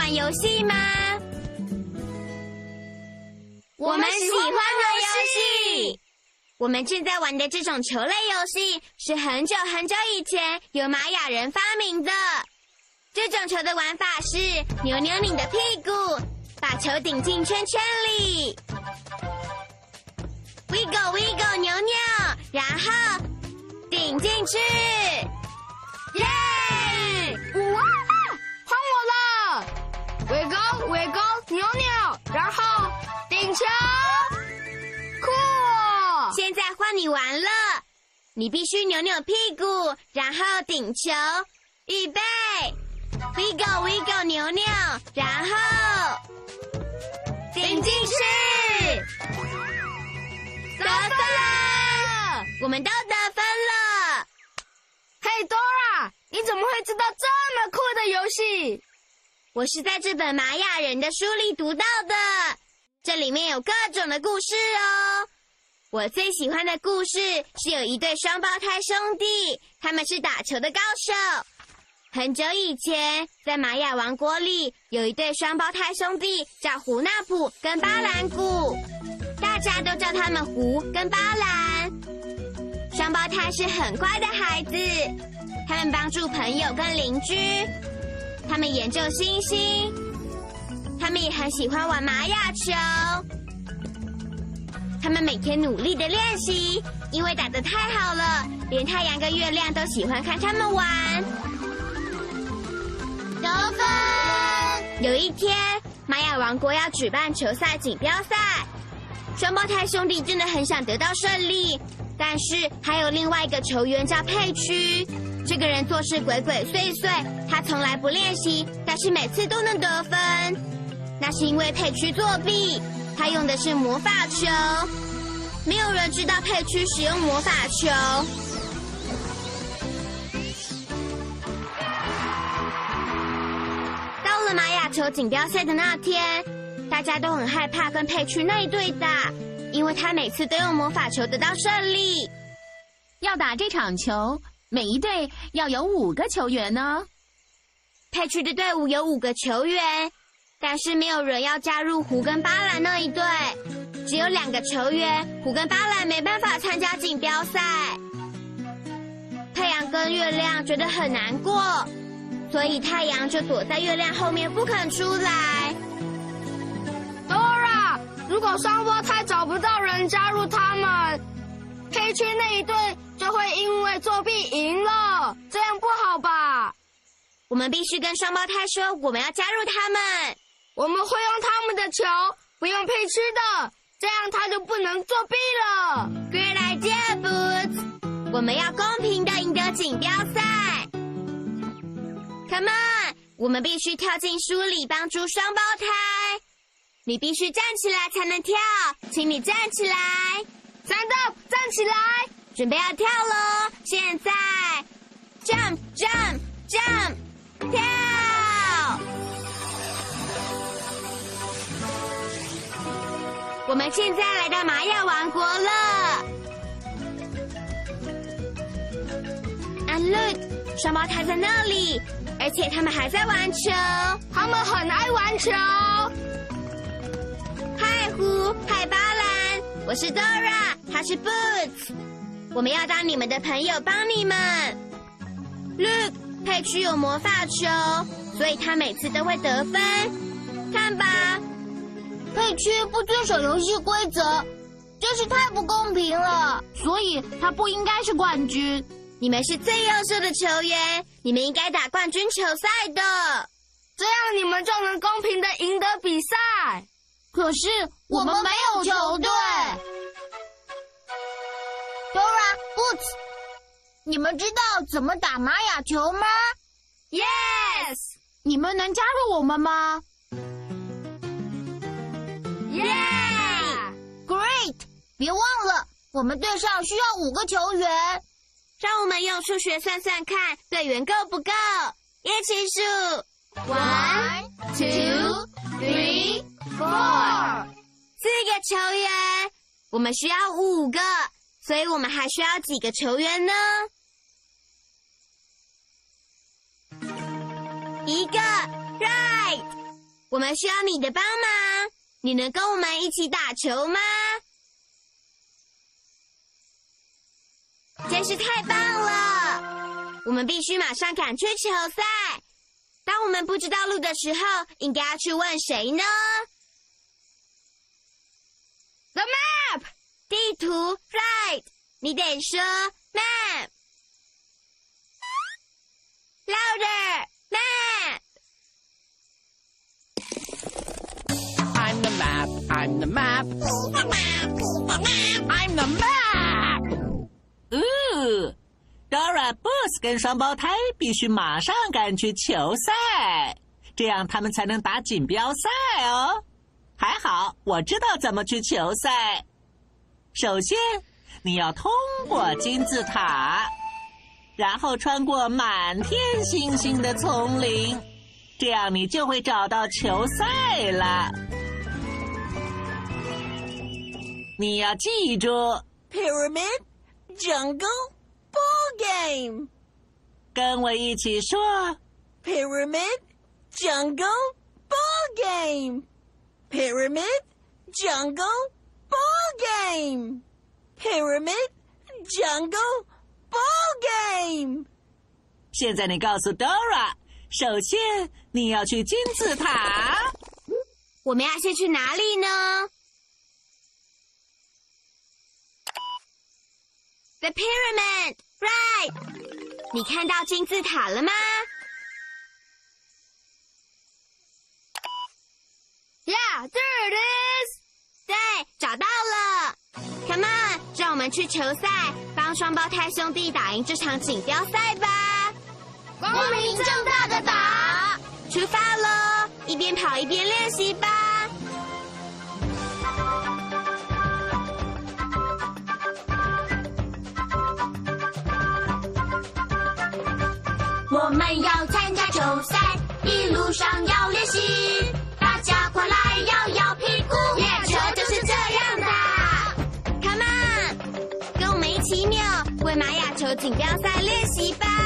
玩游戏吗？我们喜欢玩游戏。我们正在玩的这种球类游戏，是很久很久以前由玛雅人发明的。这种球的玩法是扭扭你的屁股，把球顶进圈圈里，wiggle wiggle 扭扭，然后顶进去，你玩了，你必须扭扭屁股，然后顶球，预备，wiggle wiggle 扭扭，然后顶进去，得分了，我们都得分了。嘿，Dora，你怎么会知道这么酷的游戏？我是在这本玛雅人的书里读到的，这里面有各种的故事哦。我最喜欢的故事是有一对双胞胎兄弟，他们是打球的高手。很久以前，在玛雅王国里，有一对双胞胎兄弟叫胡纳普跟巴兰古，大家都叫他们胡跟巴兰。双胞胎是很乖的孩子，他们帮助朋友跟邻居。他们研究星星，他们也很喜欢玩玛雅球。他们每天努力的练习，因为打得太好了，连太阳跟月亮都喜欢看他们玩。得分！有一天，玛雅王国要举办球赛锦标赛，双胞胎兄弟真的很想得到胜利，但是还有另外一个球员叫佩区。这个人做事鬼鬼祟祟，他从来不练习，但是每次都能得分。那是因为佩区作弊，他用的是魔法球。没有人知道佩奇使用魔法球。到了玛雅球锦标赛的那天，大家都很害怕跟佩奇那一队打，因为他每次都用魔法球得到胜利。要打这场球，每一队要有五个球员呢。佩奇的队伍有五个球员，但是没有人要加入胡跟巴兰那一队，只有两个球员，胡跟巴兰没办法参加锦标赛。太阳跟月亮觉得很难过，所以太阳就躲在月亮后面不肯出来。Dora，如果双胞胎找不到人加入他们，黑区那一队就会因为作弊赢了，这样不好吧？我们必须跟双胞胎说，我们要加入他们。我们会用他们的球，不用配吃的，这样他就不能作弊了。Great idea, Boots！我们要公平的赢得锦标赛。Come on，我们必须跳进书里帮助双胞胎。你必须站起来才能跳，请你站起来。Stand up，站起来！准备要跳喽！现在，jump jump jump，我们现在来到玛雅王国了。And look，双胞胎在那里，而且他们还在玩球。他们很爱玩球。嗨，胡，嗨，巴兰，我是 Dora，他是 Boots，我们要当你们的朋友，帮你们。Look，佩奇有魔法球，所以他每次都会得分。看吧，佩区不遵守游戏规则，真是太不公平了。所以他不应该是冠军。你们是最优秀的球员，你们应该打冠军球赛的，这样你们就能公平的赢得比赛。可是我们没有球队。Dora Boots，你们知道怎么打玛雅球吗？Yes，你们能加入我们吗？Yeah，Great！别忘了，我们队上需要五个球员。让我们用数学算算看，队员够不够？一起数：one, two, three, four。四个球员，我们需要五个，所以我们还需要几个球员呢？一个，right。我们需要你的帮忙，你能跟我们一起打球吗？真是太棒了！我们必须马上赶去球赛。当我们不知道路的时候，应该要去问谁呢？The map，地图，right。你得说 map。Louder，map。I'm the map. I'm the map. I'm the map. 呃，Dora、Booth 跟双胞胎必须马上赶去球赛，这样他们才能打锦标赛哦。还好，我知道怎么去球赛。首先，你要通过金字塔，然后穿过满天星星的丛林，这样你就会找到球赛了。你要记住，Pyramid。Jungle Ball Game，跟我一起说：Pyramid Jungle Ball Game，Pyramid Jungle Ball Game，Pyramid Jungle Ball Game。现在你告诉 Dora，首先你要去金字塔。我们要先去哪里呢？The pyramid, right？你看到金字塔了吗？Yeah, there it is。对，找到了。Come on，让我们去球赛，帮双胞胎兄弟打赢这场锦标赛吧！光明正大的打，出发喽！一边跑一边练习吧。们要参加球赛，一路上要练习，大家快来摇摇屁股，练车就是这样的。Come on，跟我们一起扭，为玛雅球锦标赛练习吧。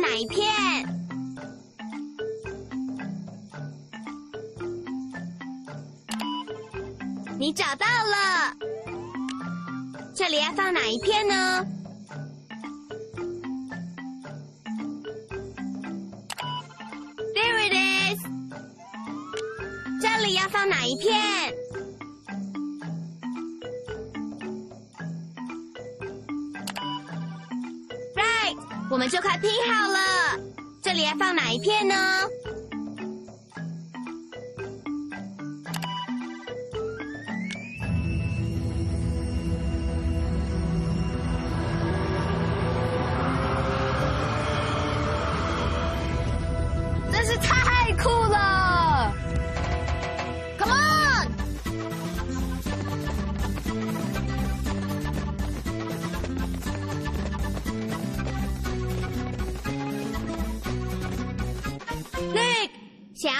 哪一片？你找到了。这里要放哪一片呢？There it is。这里要放哪一片？就快拼好了，这。里要放哪一片呢？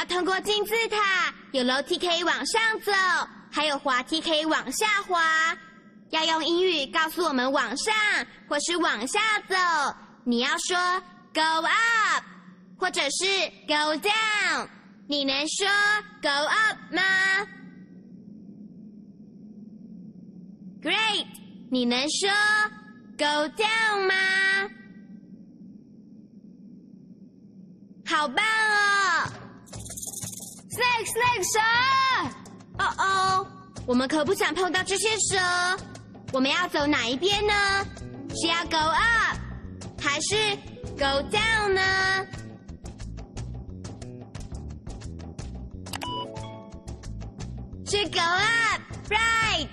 通过金字塔，有楼梯可以往上走，还有滑梯可以往下滑。要用英语告诉我们往上或是往下走，你要说 go up，或者是 go down。你能说 go up 吗？Great，你能说 go down 吗？好棒哦！Snake Snake 蛇，哦哦，我们可不想碰到这些蛇。我们要走哪一边呢？是要 go up 还是 go down 呢？是 go up，right。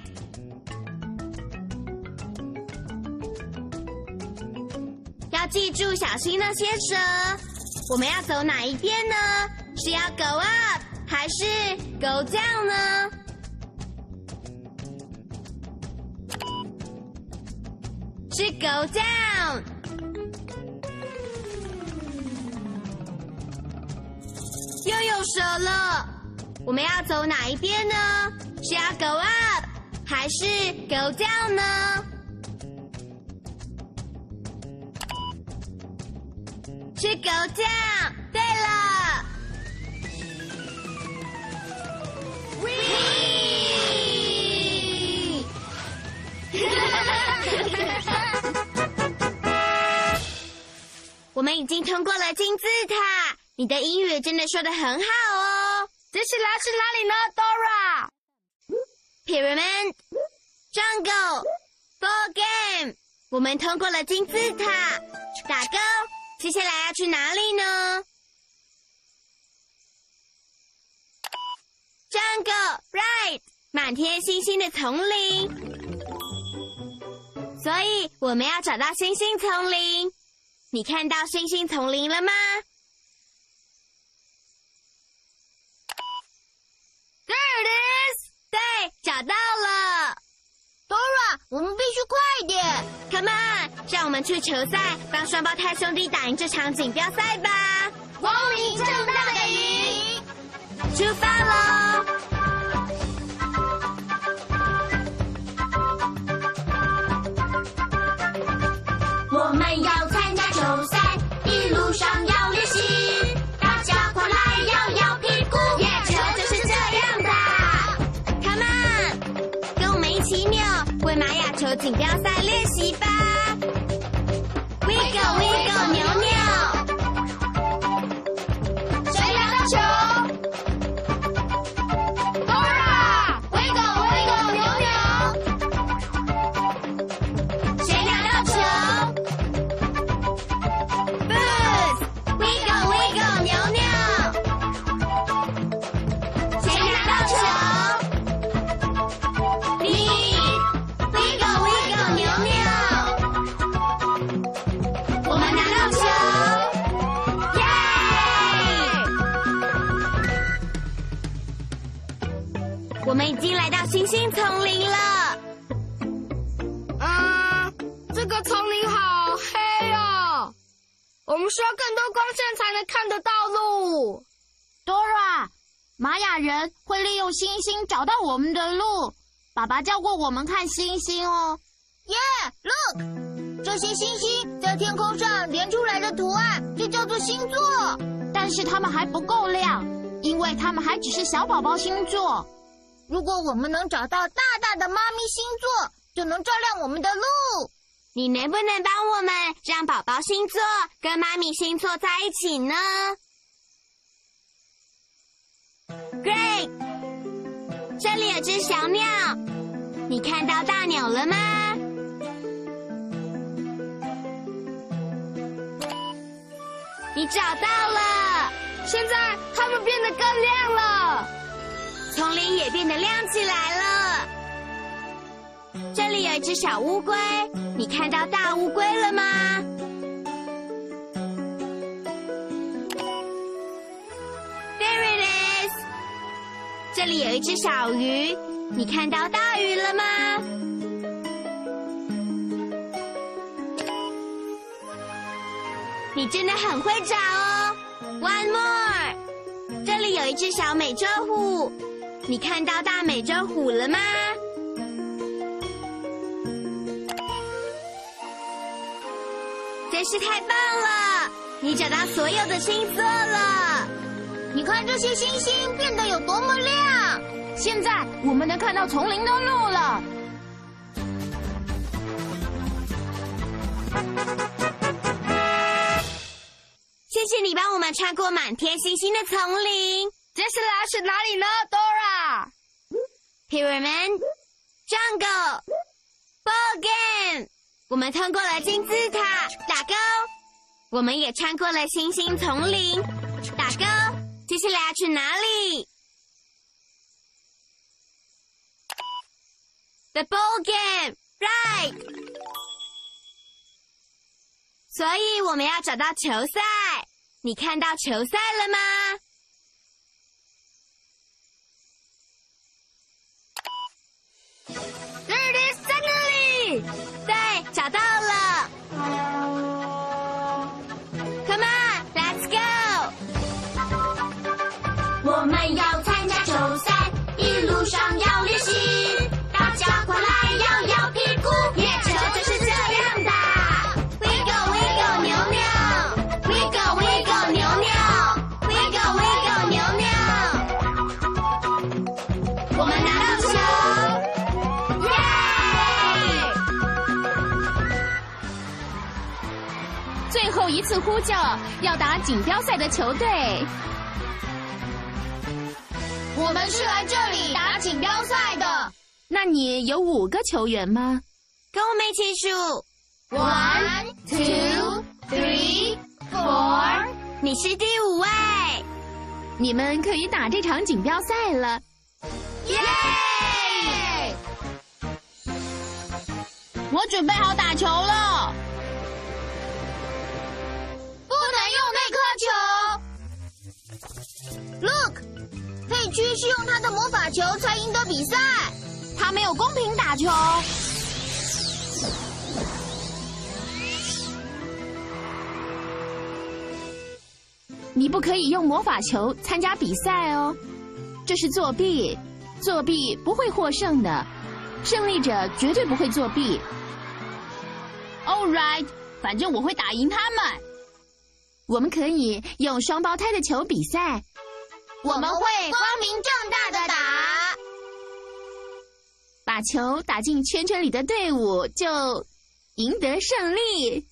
要记住，小心那些蛇。我们要走哪一边呢？是要 go up 还是 go down 呢？是 go down。又有蛇了，我们要走哪一边呢？是要 go up 还是 go down 呢？是 go down。对了。我们已经通过了金字塔，你的英语真的说的很好哦。接下来是哪里呢，Dora？Pyramid Jungle Ball Game，我们通过了金字塔，打勾。接下来要去哪里呢？Jungle Right，满天星星的丛林。所以我们要找到星星丛林。你看到星星丛林了吗？对，找到了。Dora，我们必须快点。Come on，让我们去球赛，帮双胞胎兄弟打赢这场锦标赛吧！光明正大的！出发喽！我们要参加球赛，一路上要练习，大家快来摇摇屁股，耶，球就是这样的。Come on，跟我们一起扭，为玛雅球锦标赛练习吧星丛林了。啊，这个丛林好黑哦，我们需要更多光线才能看得到路。Dora，玛雅人会利用星星找到我们的路。爸爸教过我们看星星哦。耶、yeah,，Look，这些星星在天空上连出来的图案就叫做星座。但是它们还不够亮，因为它们还只是小宝宝星座。如果我们能找到大大的妈咪星座，就能照亮我们的路。你能不能帮我们让宝宝星座跟妈咪星座在一起呢？Great，这里有只小鸟，你看到大鸟了吗？你找到了！现在它们变得更亮了。丛林也变得亮起来了。这里有一只小乌龟，你看到大乌龟了吗？There it is。这里有一只小鱼，你看到大鱼了吗？你真的很会找哦。One more。这里有一只小美洲虎，你看到大美洲虎了吗？真是太棒了！你找到所有的星座了。你看这些星星变得有多么亮！现在我们能看到丛林的路了。谢谢你帮我们穿过满天星星的丛林。接下来是哪里呢，Dora？Pyramid Jungle Ball Game。我们通过了金字塔，打勾。我们也穿过了星星丛林，打勾。接下来要去哪里？The ball game, right？所以我们要找到球赛。你看到球赛了吗？There it is, 在那里。对，找到了。Come on, let's go。我们要次呼叫，要打锦标赛的球队。我们是来这里打锦标赛的。那你有五个球员吗？跟我们一起数。One, two, three, four。你是第五位。你们可以打这场锦标赛了。耶！我准备好打球了。Look，佩区是用他的魔法球才赢得比赛，他没有公平打球。你不可以用魔法球参加比赛哦，这是作弊，作弊不会获胜的，胜利者绝对不会作弊。All right，反正我会打赢他们。我们可以用双胞胎的球比赛，我们会光明正大的打，把球打进圈圈里的队伍就赢得胜利。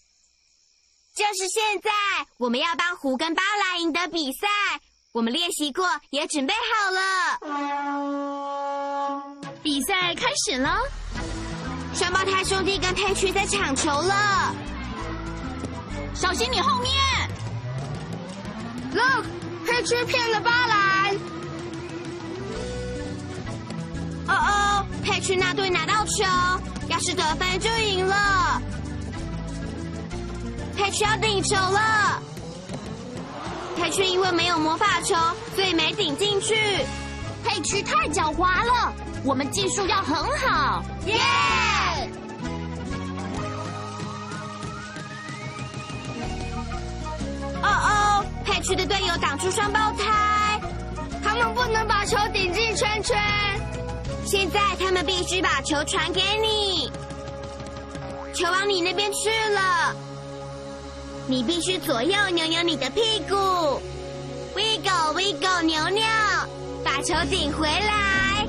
就是现在，我们要帮胡跟巴拉赢得比赛。我们练习过，也准备好了。比赛开始了，双胞胎兄弟跟佩区在抢球了，小心你后面。Look，佩区骗了巴兰。哦哦，佩奇那队拿到球，要是得分就赢了。佩奇要顶球了，佩奇因为没有魔法球，所以没顶进去。佩奇太狡猾了，我们技术要很好。耶！区的队友挡住双胞胎，他们不能把球顶进圈圈。现在他们必须把球传给你，球往你那边去了。你必须左右扭扭你的屁股，wiggle wiggle 扭扭，把球顶回来。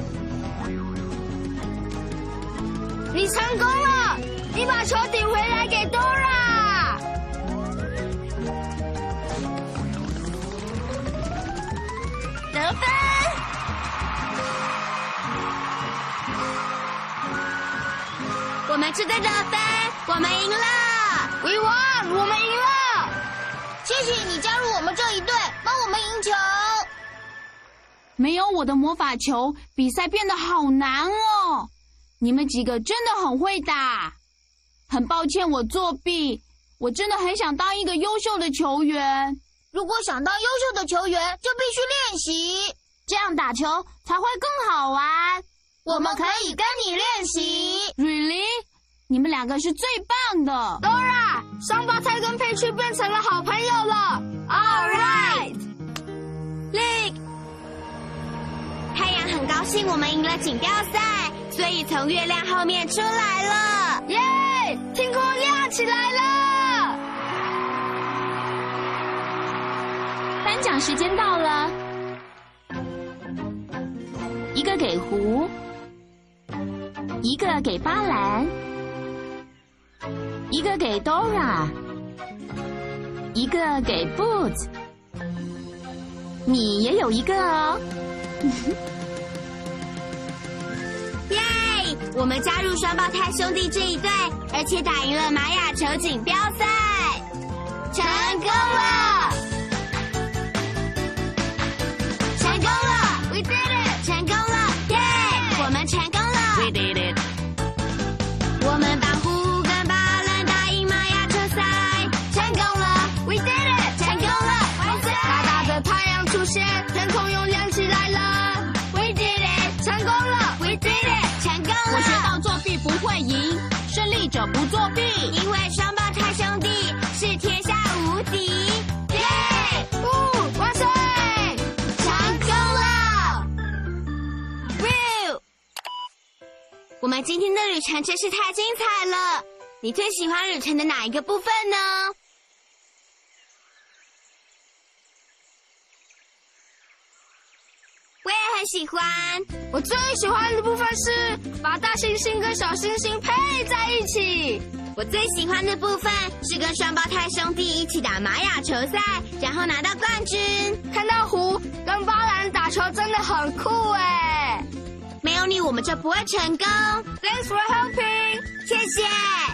你成功了，你把球顶回来给们值得得分，我们赢了。We won，我们赢了。谢谢谢你加入我们这一队，帮我们赢球。没有我的魔法球，比赛变得好难哦。你们几个真的很会打，很抱歉我作弊，我真的很想当一个优秀的球员。如果想当优秀的球员，就必须练习，这样打球才会更好玩。我们可以跟你练习。Really？你们两个是最棒的。Dora，双胞胎跟佩奇变成了好朋友了。All right。Lick，太阳很高兴我们赢了锦标赛，所以从月亮后面出来了。耶！天空亮起来了。颁奖时间到了，一个给胡，一个给巴兰，一个给 Dora，一个给 Boots，你也有一个哦。耶！我们加入双胞胎兄弟这一队，而且打赢了玛雅球锦标赛，成功了！不会赢，胜利者不作弊。因为双胞胎兄弟是天下无敌，耶！呜，万岁！成功了！Woo！我们今天的旅程真是太精彩了。你最喜欢旅程的哪一个部分呢？我也很喜欢。我最喜欢的部分是把大猩猩跟小猩猩配在一起。我最喜欢的部分是跟双胞胎兄弟一起打玛雅球赛，然后拿到冠军。看到胡跟巴兰打球真的很酷哎没有你，我们就不会成功。！Thanks for helping。谢谢。